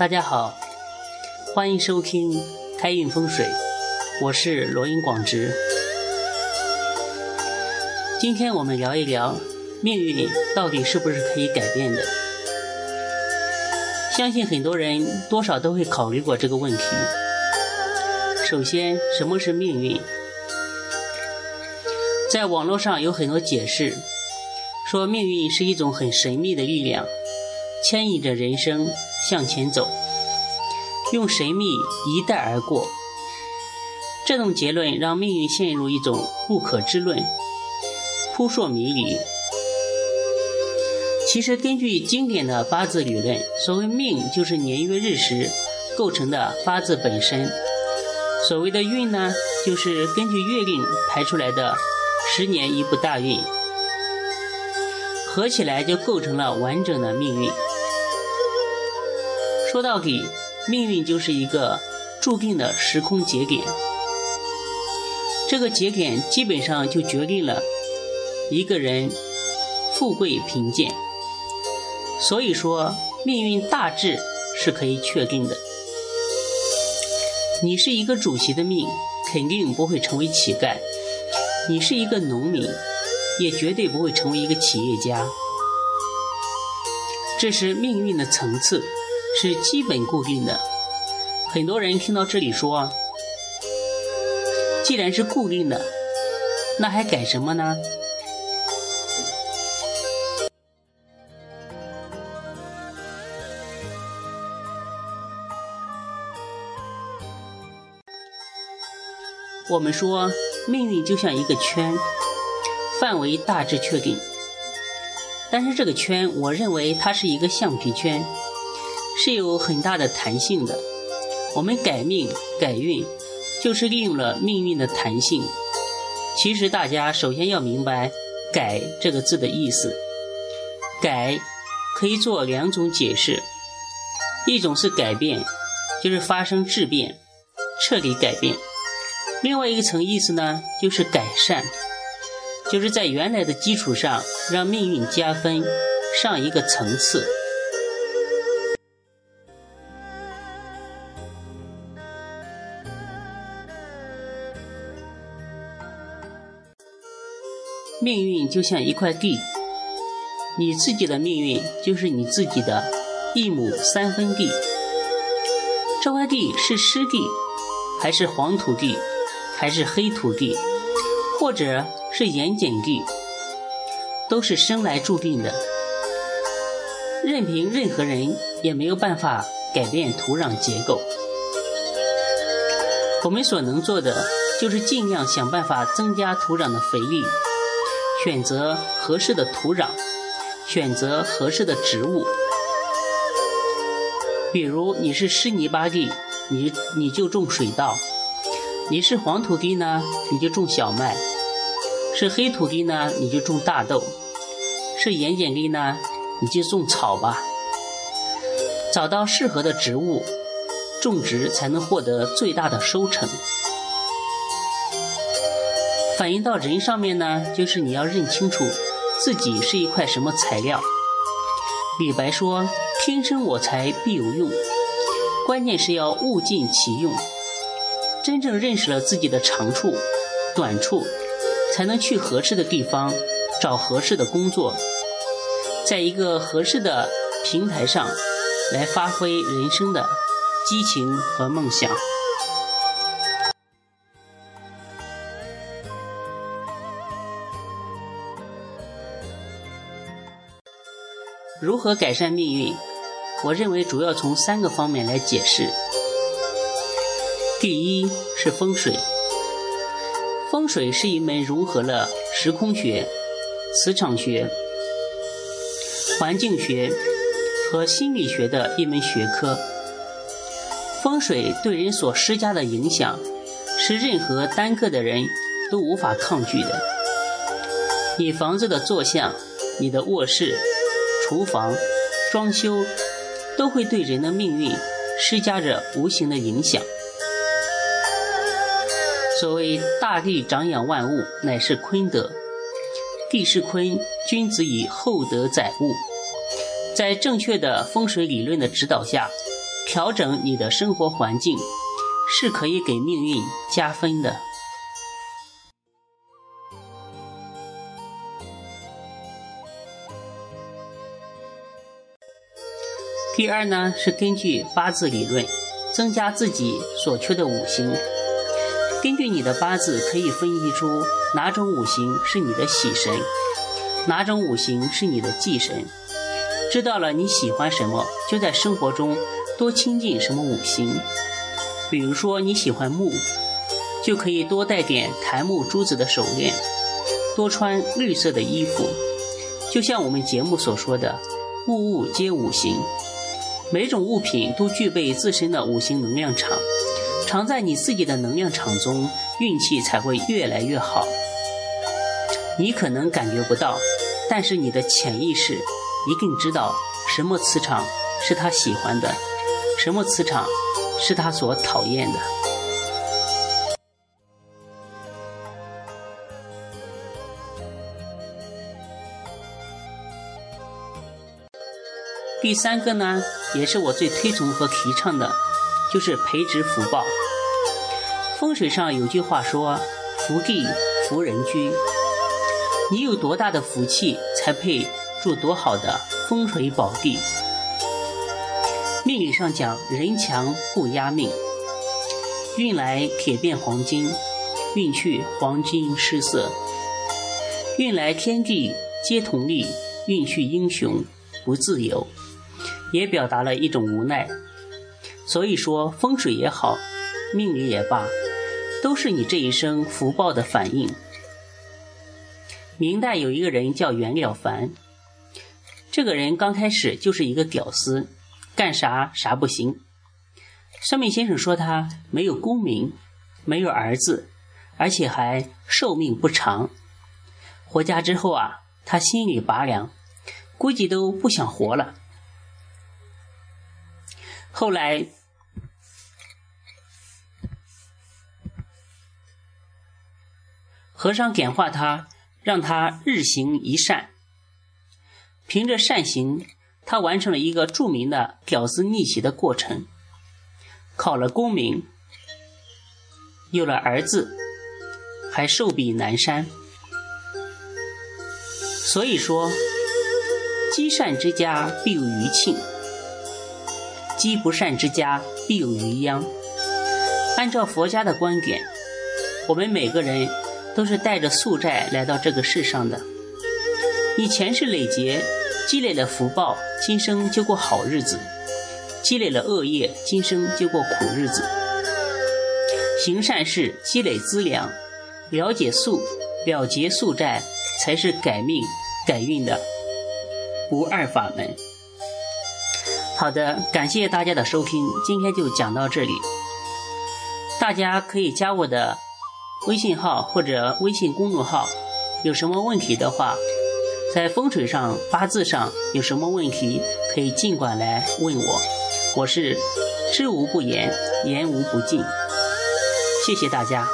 大家好，欢迎收听开运风水，我是罗云广直。今天我们聊一聊命运到底是不是可以改变的？相信很多人多少都会考虑过这个问题。首先，什么是命运？在网络上有很多解释，说命运是一种很神秘的力量，牵引着人生向前走，用神秘一带而过。这种结论让命运陷入一种不可知论。扑朔迷离。其实，根据经典的八字理论，所谓命就是年月日时构成的八字本身；所谓的运呢，就是根据月令排出来的十年一部大运，合起来就构成了完整的命运。说到底，命运就是一个注定的时空节点，这个节点基本上就决定了。一个人富贵贫贱，所以说命运大致是可以确定的。你是一个主席的命，肯定不会成为乞丐；你是一个农民，也绝对不会成为一个企业家。这是命运的层次，是基本固定的。很多人听到这里说：“既然是固定的，那还改什么呢？”我们说，命运就像一个圈，范围大致确定。但是这个圈，我认为它是一个橡皮圈，是有很大的弹性的。我们改命改运，就是利用了命运的弹性。其实大家首先要明白“改”这个字的意思。改可以做两种解释，一种是改变，就是发生质变，彻底改变。另外一层意思呢，就是改善，就是在原来的基础上让命运加分，上一个层次。命运就像一块地，你自己的命运就是你自己的一亩三分地。这块地是湿地，还是黄土地？还是黑土地，或者是盐碱地，都是生来注定的。任凭任何人也没有办法改变土壤结构。我们所能做的就是尽量想办法增加土壤的肥力，选择合适的土壤，选择合适的植物。比如你是湿泥巴地，你你就种水稻。你是黄土地呢，你就种小麦；是黑土地呢，你就种大豆；是盐碱地呢，你就种草吧。找到适合的植物种植，才能获得最大的收成。反映到人上面呢，就是你要认清楚自己是一块什么材料。李白说：“天生我材必有用。”关键是要物尽其用。真正认识了自己的长处、短处，才能去合适的地方找合适的工作，在一个合适的平台上来发挥人生的激情和梦想。如何改善命运？我认为主要从三个方面来解释。第一是风水，风水是一门融合了时空学、磁场学、环境学和心理学的一门学科。风水对人所施加的影响，是任何单个的人都无法抗拒的。你房子的坐向、你的卧室、厨房、装修，都会对人的命运施加着无形的影响。所谓大地长养万物，乃是坤德。地势坤，君子以厚德载物。在正确的风水理论的指导下，调整你的生活环境，是可以给命运加分的。第二呢，是根据八字理论，增加自己所缺的五行。根据你的八字，可以分析出哪种五行是你的喜神，哪种五行是你的忌神。知道了你喜欢什么，就在生活中多亲近什么五行。比如说你喜欢木，就可以多带点檀木珠子的手链，多穿绿色的衣服。就像我们节目所说的，物物皆五行。每种物品都具备自身的五行能量场，常在你自己的能量场中，运气才会越来越好。你可能感觉不到，但是你的潜意识一定知道什么磁场是他喜欢的，什么磁场是他所讨厌的。第三个呢，也是我最推崇和提倡的，就是培植福报。风水上有句话说：“福地福人居。”你有多大的福气，才配住多好的风水宝地。命理上讲，人强不压命，运来铁变黄金，运去黄金失色。运来天地皆同力，运去英雄不自由。也表达了一种无奈，所以说风水也好，命理也罢，都是你这一生福报的反应。明代有一个人叫袁了凡，这个人刚开始就是一个屌丝，干啥啥不行。上面先生说他没有功名，没有儿子，而且还寿命不长。回家之后啊，他心里拔凉，估计都不想活了。后来，和尚点化他，让他日行一善。凭着善行，他完成了一个著名的屌丝逆袭的过程，考了功名，有了儿子，还寿比南山。所以说，积善之家必有余庆。积不善之家必有余殃。按照佛家的观点，我们每个人都是带着宿债来到这个世上的。你前世累劫积累了福报，今生就过好日子；积累了恶业，今生就过苦日子。行善事，积累资粮，了解宿，了结宿债，才是改命改运的不二法门。好的，感谢大家的收听，今天就讲到这里。大家可以加我的微信号或者微信公众号，有什么问题的话，在风水上、八字上有什么问题，可以尽管来问我。我是知无不言，言无不尽。谢谢大家。